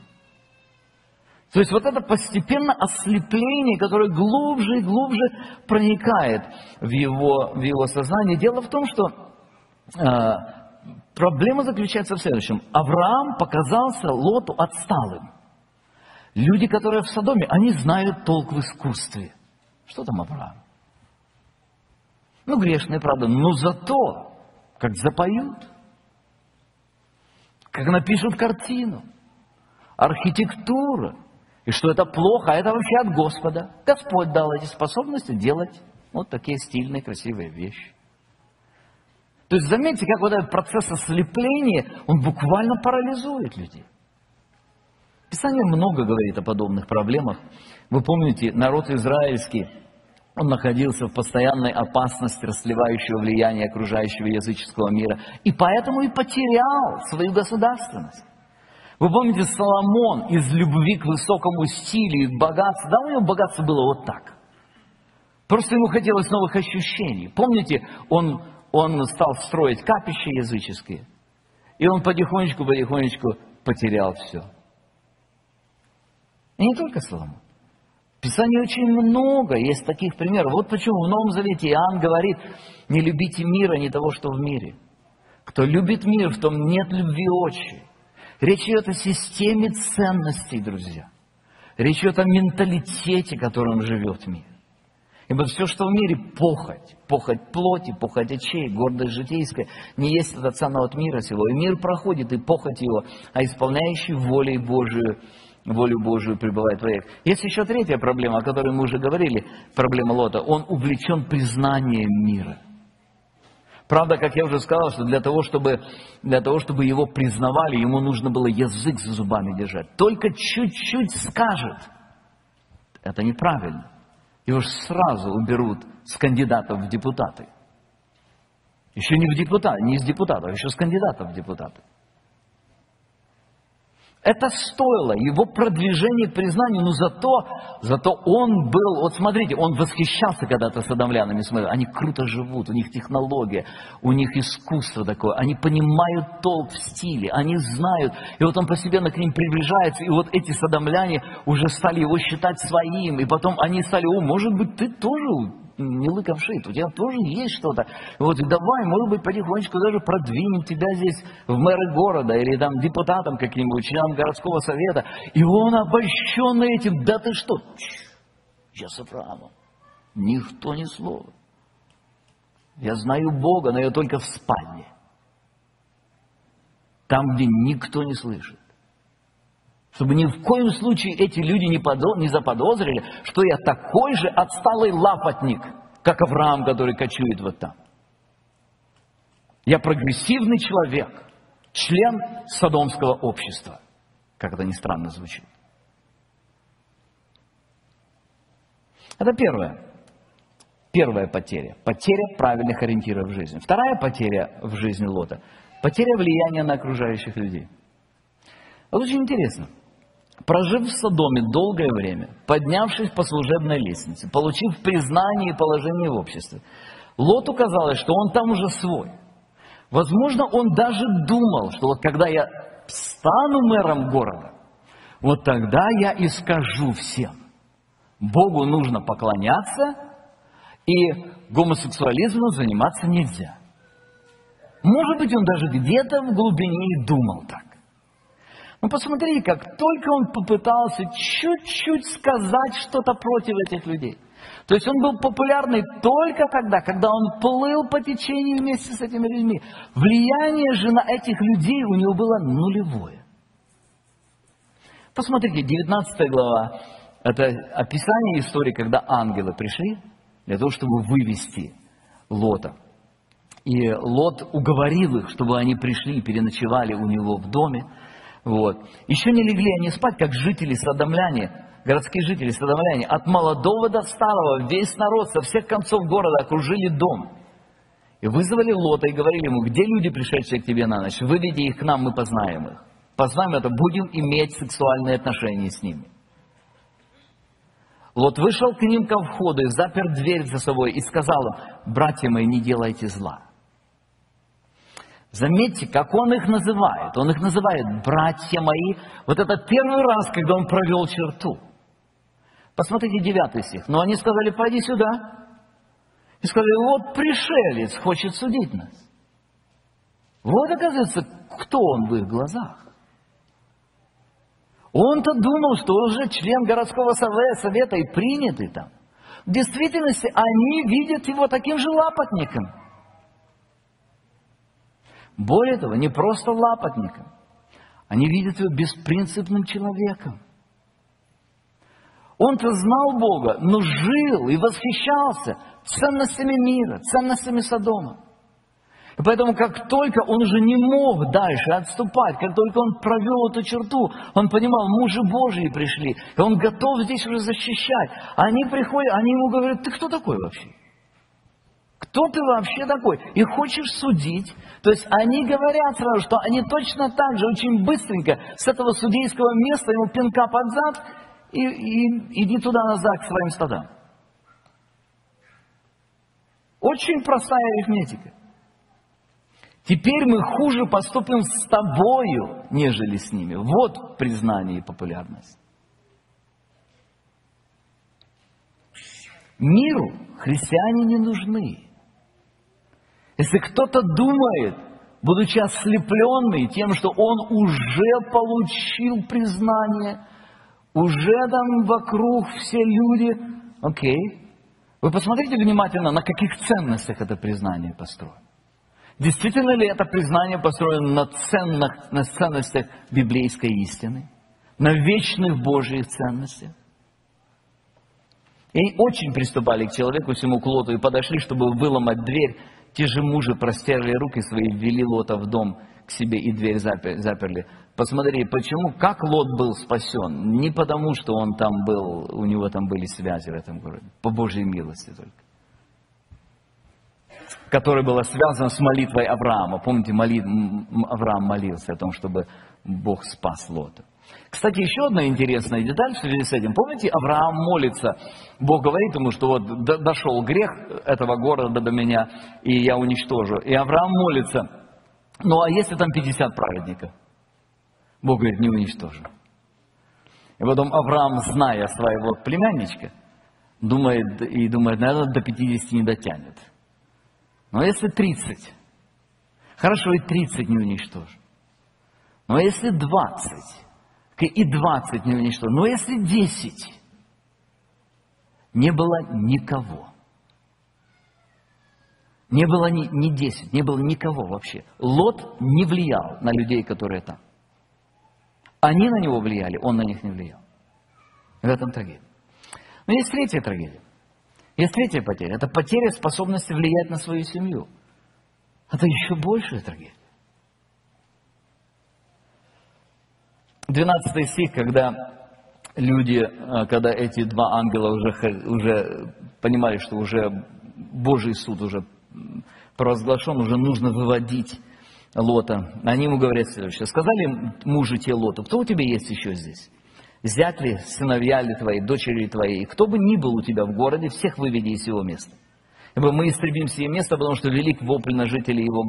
[SPEAKER 1] То есть вот это постепенно ослепление, которое глубже и глубже проникает в его, в его сознание. Дело в том, что э, проблема заключается в следующем. Авраам показался Лоту отсталым. Люди, которые в Содоме, они знают толк в искусстве. Что там Авраам? Ну, грешные, правда, но зато, как запоют, как напишут картину, архитектура, и что это плохо, а это вообще от Господа. Господь дал эти способности делать вот такие стильные, красивые вещи. То есть заметьте, как вот этот процесс ослепления, он буквально парализует людей. Писание много говорит о подобных проблемах. Вы помните, народ израильский, он находился в постоянной опасности расливающего влияния окружающего языческого мира, и поэтому и потерял свою государственность. Вы помните, Соломон из любви к высокому стилю и к богатству, да, у него богатство было вот так. Просто ему хотелось новых ощущений. Помните, он, он стал строить капища языческие, и он потихонечку-потихонечку потерял все. И не только Соломон. В Писании очень много есть таких примеров. Вот почему в Новом Завете Иоанн говорит, не любите мира, не того, что в мире. Кто любит мир, в том нет любви отчи. Речь идет о системе ценностей, друзья. Речь идет о менталитете, которым живет мир. Ибо все, что в мире похоть, похоть плоти, похоть очей, гордость житейская, не есть от Отца, от мира сего. И мир проходит, и похоть его, а исполняющий волей Божию, волю Божию пребывает в век. Есть еще третья проблема, о которой мы уже говорили, проблема Лота. Он увлечен признанием мира – Правда, как я уже сказал, что для того, чтобы, для того, чтобы его признавали, ему нужно было язык за зубами держать. Только чуть-чуть скажет. Это неправильно. Его же сразу уберут с кандидатов в депутаты. Еще не в депутаты, не из депутатов, а еще с кандидатов в депутаты. Это стоило его продвижение к признанию, но зато, зато он был, вот смотрите, он восхищался когда-то садомлянами, смотрел, они круто живут, у них технология, у них искусство такое, они понимают толк в стиле, они знают, и вот он постепенно к ним приближается, и вот эти садомляне уже стали его считать своим, и потом они стали, о, может быть, ты тоже не лыком шит, у тебя тоже есть что-то. Вот давай, может быть, потихонечку даже продвинем тебя здесь в мэры города или там депутатом каким-нибудь, членом городского совета. И он обольщенный этим, да ты что? Я с. Никто ни слова. Я знаю Бога, но я только в спальне. Там, где никто не слышит. Чтобы ни в коем случае эти люди не, подо, не заподозрили, что я такой же отсталый лапотник, как Авраам, который кочует вот там. Я прогрессивный человек, член Содомского общества. Как это ни странно звучит. Это первое. Первая потеря. Потеря правильных ориентиров в жизни. Вторая потеря в жизни Лота. Потеря влияния на окружающих людей. Вот очень интересно. Прожив в Содоме долгое время, поднявшись по служебной лестнице, получив признание и положение в обществе, Лоту казалось, что он там уже свой. Возможно, он даже думал, что вот когда я стану мэром города, вот тогда я и скажу всем. Богу нужно поклоняться, и гомосексуализмом заниматься нельзя. Может быть, он даже где-то в глубине думал так. Ну посмотри, как только он попытался чуть-чуть сказать что-то против этих людей. То есть он был популярный только тогда, когда он плыл по течению вместе с этими людьми. Влияние же на этих людей у него было нулевое. Посмотрите, 19 глава, это описание истории, когда ангелы пришли для того, чтобы вывести Лота. И Лот уговорил их, чтобы они пришли и переночевали у него в доме. Вот. Еще не легли они спать, как жители Содомляне, городские жители Содомляне, от молодого до старого, весь народ со всех концов города окружили дом. И вызвали Лота и говорили ему, где люди, пришедшие к тебе на ночь, выведи их к нам, мы познаем их. Познаем это, будем иметь сексуальные отношения с ними. Лот вышел к ним ко входу и запер дверь за собой и сказал им, братья мои, не делайте зла. Заметьте, как он их называет. Он их называет братья мои. Вот это первый раз, когда он провел черту. Посмотрите девятый стих. Но они сказали, пойди сюда. И сказали, вот пришелец хочет судить нас. Вот, оказывается, кто он в их глазах. Он-то думал, что он уже член городского совета и принятый там. В действительности они видят его таким же лапотником. Более того, не просто лапотником. Они видят его беспринципным человеком. Он-то знал Бога, но жил и восхищался ценностями мира, ценностями Содома. И поэтому, как только он уже не мог дальше отступать, как только он провел эту черту, он понимал, мужи Божьи пришли, и он готов здесь уже защищать. Они приходят, они ему говорят, ты кто такой вообще? Кто ты вообще такой? И хочешь судить? То есть они говорят сразу, что они точно так же, очень быстренько с этого судейского места ему пинка под зад, и, и иди туда-назад к своим стадам. Очень простая арифметика. Теперь мы хуже поступим с тобою, нежели с ними. Вот признание и популярность. Миру христиане не нужны. Если кто-то думает, будучи ослепленный тем, что он уже получил признание, уже там вокруг все люди, окей. Вы посмотрите внимательно, на каких ценностях это признание построено. Действительно ли это признание построено на, ценных, на ценностях библейской истины, на вечных Божьих ценностях? И очень приступали к человеку, всему к Лоту, и подошли, чтобы выломать дверь. Те же мужи простерли руки свои, ввели Лота в дом к себе и дверь заперли. Посмотри, почему, как Лот был спасен? Не потому, что он там был, у него там были связи в этом городе, по Божьей милости только которая была связана с молитвой Авраама. Помните, молит, Авраам молился о том, чтобы Бог спас Лота. Кстати, еще одна интересная деталь в связи с этим. Помните, Авраам молится, Бог говорит ему, что вот дошел грех этого города до меня, и я уничтожу. И Авраам молится, ну а если там 50 праведников? Бог говорит, не уничтожу. И потом Авраам, зная своего племянничка, думает и думает, наверное, до 50 не дотянет. Но если 30, хорошо, и 30 не уничтожим. Но если 20, и 20 не уничтожим. Но если 10, не было никого. Не было ни, ни 10, не было никого вообще. Лот не влиял на людей, которые там. Они на него влияли, он на них не влиял. В этом трагедия. Но есть третья трагедия. Есть третья потеря. Это потеря способности влиять на свою семью. Это еще большая трагедия. 12 стих, когда люди, э, когда эти два ангела уже, уже понимали, что уже Божий суд уже провозглашен, уже нужно выводить Лота. Они ему говорят следующее. Сказали мужу те Лоту, кто у тебя есть еще здесь? Зять ли, сыновья ли твои, дочери ли твои, кто бы ни был у тебя в городе, всех выведи из его места. Ибо мы истребим сие место, потому что велик вопль на жителей его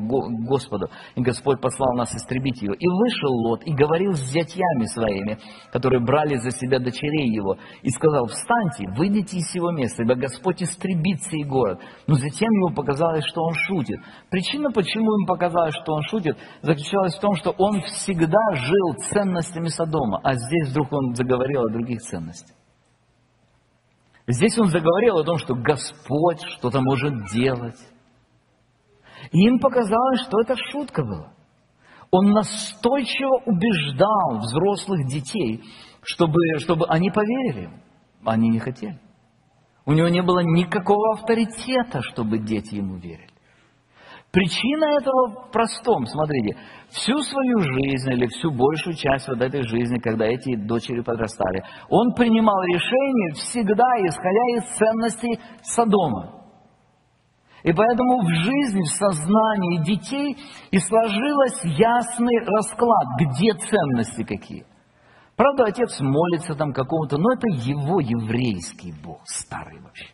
[SPEAKER 1] Господу. И Господь послал нас истребить его. И вышел Лот, и говорил с зятьями своими, которые брали за себя дочерей его, и сказал, встаньте, выйдите из сего места, ибо Господь истребит сей город. Но затем ему показалось, что он шутит. Причина, почему ему показалось, что он шутит, заключалась в том, что он всегда жил ценностями Содома, а здесь вдруг он заговорил о других ценностях. Здесь он заговорил о том, что Господь что-то может делать. И им показалось, что это шутка была. Он настойчиво убеждал взрослых детей, чтобы, чтобы они поверили. Они не хотели. У него не было никакого авторитета, чтобы дети ему верили. Причина этого в простом, смотрите, всю свою жизнь или всю большую часть вот этой жизни, когда эти дочери подрастали, он принимал решения всегда исходя из ценностей Содома. И поэтому в жизни, в сознании детей и сложилось ясный расклад, где ценности какие. Правда, отец молится там какому-то, но это его еврейский Бог, старый вообще.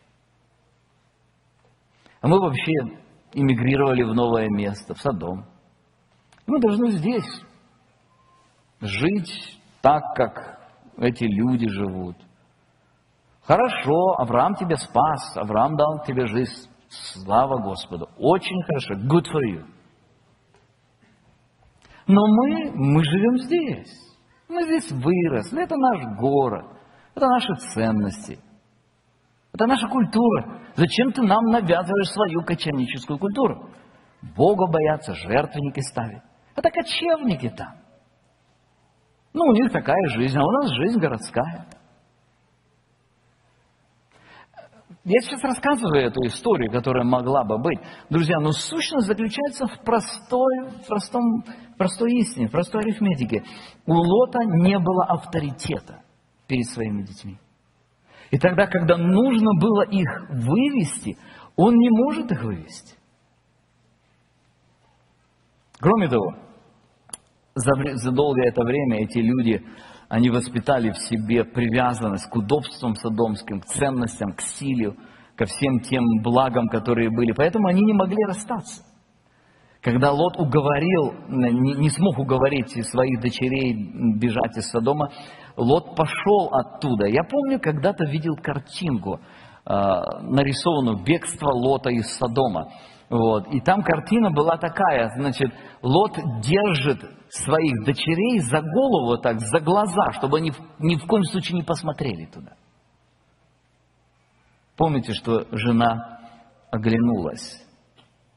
[SPEAKER 1] А мы вообще эмигрировали в новое место, в Содом. Мы должны здесь жить так, как эти люди живут. Хорошо, Авраам тебя спас, Авраам дал тебе жизнь. Слава Господу. Очень хорошо. Good for you. Но мы, мы живем здесь. Мы здесь выросли. Это наш город. Это наши ценности. Это наша культура. Зачем ты нам навязываешь свою кочевническую культуру? Бога боятся, жертвенники ставят. Это кочевники там. Ну, у них такая жизнь, а у нас жизнь городская. Я сейчас рассказываю эту историю, которая могла бы быть. Друзья, но сущность заключается в простой, в простом, простой истине, в простой арифметике. У Лота не было авторитета перед своими детьми. И тогда, когда нужно было их вывести, он не может их вывести. Кроме того, за, за долгое это время эти люди, они воспитали в себе привязанность к удобствам садомским, к ценностям, к силе, ко всем тем благам, которые были. Поэтому они не могли расстаться. Когда Лот уговорил, не, не смог уговорить своих дочерей бежать из Содома, Лот пошел оттуда. Я помню, когда-то видел картинку, э, нарисованную «Бегство Лота из Содома». Вот. И там картина была такая, значит, Лот держит своих дочерей за голову, так, за глаза, чтобы они ни в коем случае не посмотрели туда. Помните, что жена оглянулась.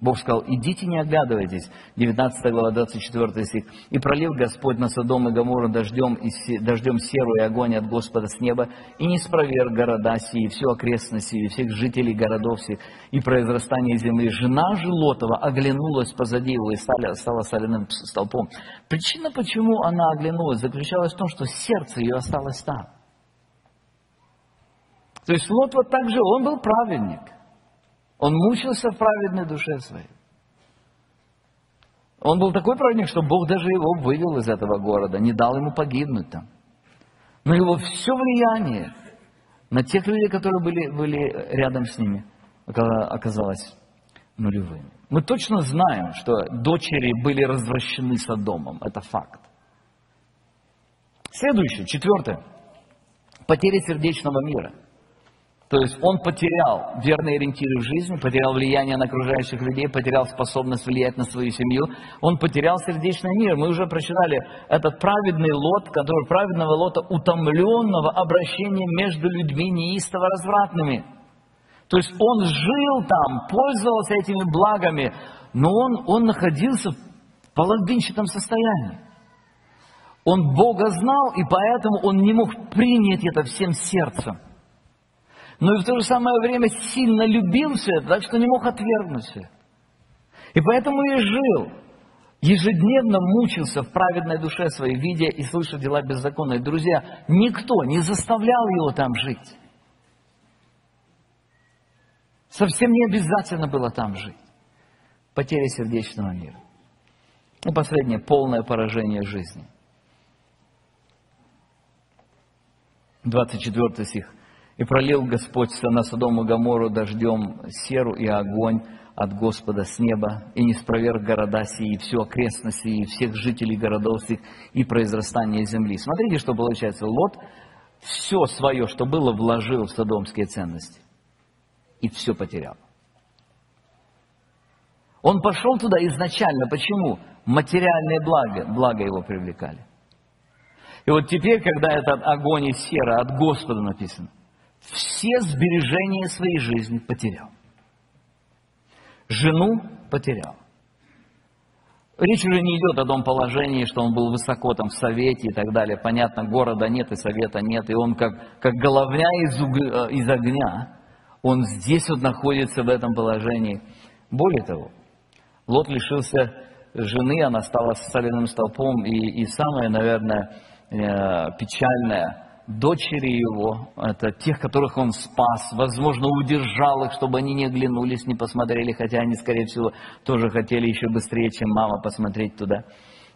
[SPEAKER 1] Бог сказал, идите, не оглядывайтесь. 19 глава, 24 стих. «И пролил Господь на Содом и Гоморру дождем, и дождем серу и огонь от Господа с неба, и не спроверг города сии, всю окрестность сию, всех жителей городов сих, и произрастание земли. Жена же Лотова оглянулась позади его и стала, стала соляным столпом». Причина, почему она оглянулась, заключалась в том, что сердце ее осталось там. То есть Лот вот так же, он был праведник. Он мучился в праведной душе своей. Он был такой праведник, что Бог даже его вывел из этого города, не дал ему погибнуть там. Но его все влияние на тех людей, которые были, были рядом с ними, оказалось нулевым. Мы точно знаем, что дочери были развращены Содомом. Это факт. Следующее, четвертое. Потеря сердечного мира – то есть он потерял верные ориентиры в жизни, потерял влияние на окружающих людей, потерял способность влиять на свою семью, он потерял сердечный мир. Мы уже прочитали этот праведный лот, который праведного лота, утомленного обращения между людьми неистово развратными. То есть он жил там, пользовался этими благами, но он, он находился в половинчатом состоянии. Он Бога знал, и поэтому он не мог принять это всем сердцем но и в то же самое время сильно любил все это, так что не мог отвергнуть. И поэтому и жил. Ежедневно мучился в праведной душе своей, видя и слыша дела беззаконные. Друзья, никто не заставлял его там жить. Совсем не обязательно было там жить. Потеря сердечного мира. И последнее, полное поражение жизни. 24 стих. И пролил Господь на Содом и Гомору дождем серу и огонь от Господа с неба, и не спроверг города сии, и всю окрестность и всех жителей городов сих, и произрастание земли. Смотрите, что получается. Лот все свое, что было, вложил в содомские ценности. И все потерял. Он пошел туда изначально. Почему? Материальные блага, блага его привлекали. И вот теперь, когда этот огонь и сера от Господа написано – все сбережения своей жизни потерял. Жену потерял. Речь уже не идет о том положении, что он был высоко там в совете и так далее. Понятно, города нет и совета нет, и он как, как головня из, угля, из огня, он здесь вот находится в этом положении. Более того, Лот лишился жены, она стала соляным столпом, и, и самое, наверное, э, печальное – дочери его, это тех, которых он спас, возможно, удержал их, чтобы они не оглянулись, не посмотрели, хотя они, скорее всего, тоже хотели еще быстрее, чем мама, посмотреть туда.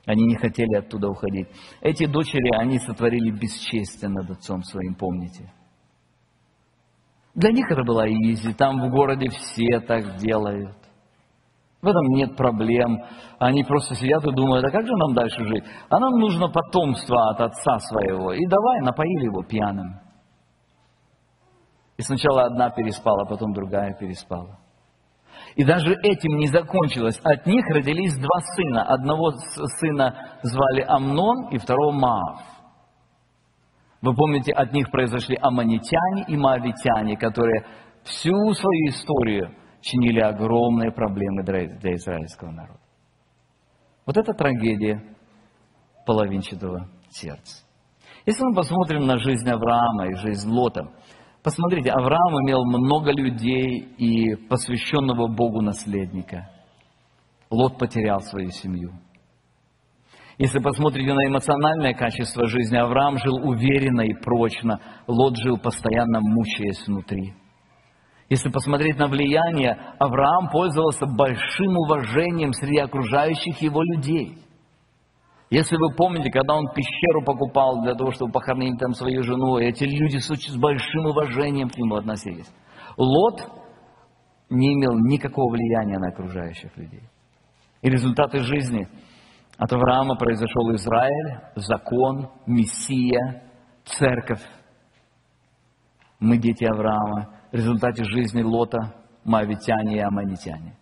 [SPEAKER 1] Они не хотели оттуда уходить. Эти дочери, они сотворили бесчестие над отцом своим, помните? Для них это была изи, там в городе все так делают. В этом нет проблем. Они просто сидят и думают, а как же нам дальше жить? А нам нужно потомство от отца своего. И давай, напоили его пьяным. И сначала одна переспала, потом другая переспала. И даже этим не закончилось. От них родились два сына. Одного сына звали Амнон и второго Маав. Вы помните, от них произошли аммонитяне и моавитяне, которые всю свою историю чинили огромные проблемы для израильского народа. Вот это трагедия половинчатого сердца. Если мы посмотрим на жизнь Авраама и жизнь Лота, посмотрите, Авраам имел много людей и посвященного Богу наследника. Лот потерял свою семью. Если посмотрите на эмоциональное качество жизни, Авраам жил уверенно и прочно, Лот жил постоянно мучаясь внутри. Если посмотреть на влияние, Авраам пользовался большим уважением среди окружающих его людей. Если вы помните, когда он пещеру покупал для того, чтобы похоронить там свою жену, эти люди с большим уважением к нему относились. Лот не имел никакого влияния на окружающих людей. И результаты жизни от Авраама произошел Израиль, закон, Мессия, церковь. Мы дети Авраама в результате жизни Лота, Моавитяне и Аманитяне.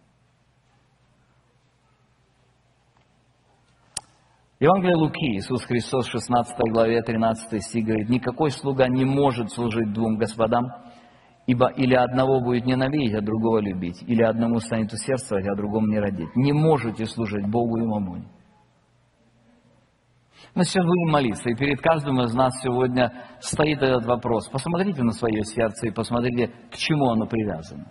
[SPEAKER 1] Евангелие Луки, Иисус Христос, 16 главе, 13 стих говорит, «Никакой слуга не может служить двум господам, ибо или одного будет ненавидеть, а другого любить, или одному станет усердствовать, а другому не родить. Не можете служить Богу и Мамоне». Мы сейчас будем молиться, и перед каждым из нас сегодня стоит этот вопрос. Посмотрите на свое сердце и посмотрите, к чему оно привязано.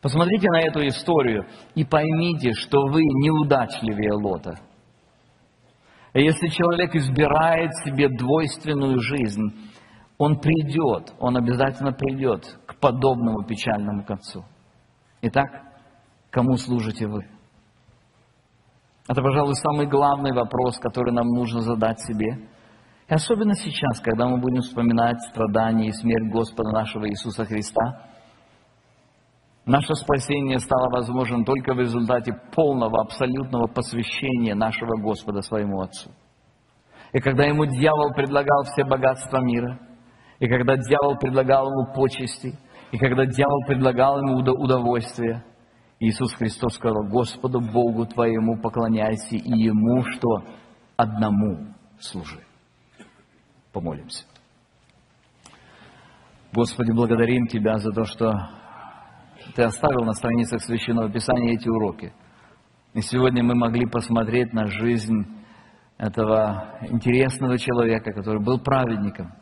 [SPEAKER 1] Посмотрите на эту историю и поймите, что вы неудачливее Лота. Если человек избирает себе двойственную жизнь, он придет, он обязательно придет к подобному печальному концу. Итак, кому служите вы? Это, пожалуй, самый главный вопрос, который нам нужно задать себе. И особенно сейчас, когда мы будем вспоминать страдания и смерть Господа нашего Иисуса Христа, наше спасение стало возможным только в результате полного, абсолютного посвящения нашего Господа своему Отцу. И когда ему дьявол предлагал все богатства мира, и когда дьявол предлагал ему почести, и когда дьявол предлагал ему удовольствие – Иисус Христос сказал, Господу Богу твоему поклоняйся и Ему, что одному служи. Помолимся. Господи, благодарим Тебя за то, что Ты оставил на страницах Священного Писания эти уроки. И сегодня мы могли посмотреть на жизнь этого интересного человека, который был праведником,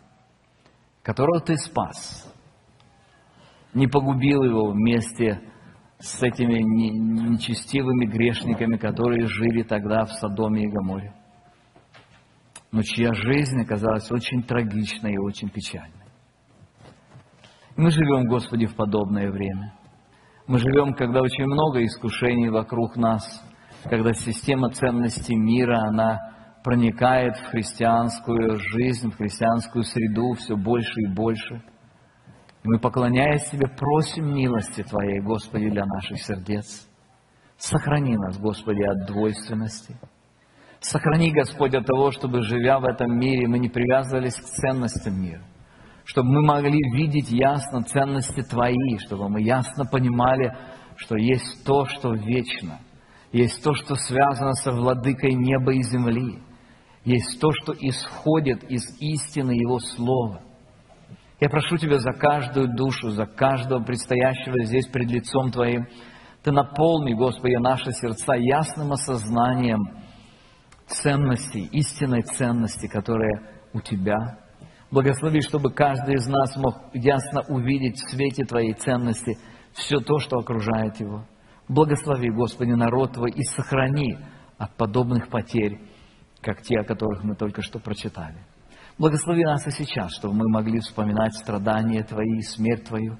[SPEAKER 1] которого Ты спас, не погубил его вместе с этими нечестивыми грешниками, которые жили тогда в Содоме и Гаморе, но чья жизнь оказалась очень трагичной и очень печальной. мы живем, Господи, в подобное время. Мы живем, когда очень много искушений вокруг нас, когда система ценностей мира, она проникает в христианскую жизнь, в христианскую среду все больше и больше – мы, поклоняясь Тебе, просим милости Твоей, Господи, для наших сердец. Сохрани нас, Господи, от двойственности. Сохрани, Господь, от того, чтобы, живя в этом мире, мы не привязывались к ценностям мира. Чтобы мы могли видеть ясно ценности Твои, чтобы мы ясно понимали, что есть то, что вечно. Есть то, что связано со владыкой неба и земли. Есть то, что исходит из истины Его Слова – я прошу Тебя за каждую душу, за каждого предстоящего здесь пред лицом Твоим. Ты наполни, Господи, наши сердца ясным осознанием ценностей, истинной ценности, которая у Тебя. Благослови, чтобы каждый из нас мог ясно увидеть в свете Твоей ценности все то, что окружает его. Благослови, Господи, народ Твой и сохрани от подобных потерь, как те, о которых мы только что прочитали. Благослови нас и сейчас, чтобы мы могли вспоминать страдания Твои и смерть Твою.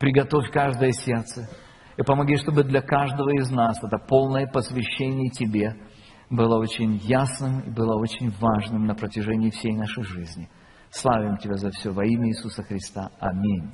[SPEAKER 1] Приготовь каждое сердце и помоги, чтобы для каждого из нас это полное посвящение Тебе было очень ясным и было очень важным на протяжении всей нашей жизни. Славим Тебя за все во имя Иисуса Христа. Аминь.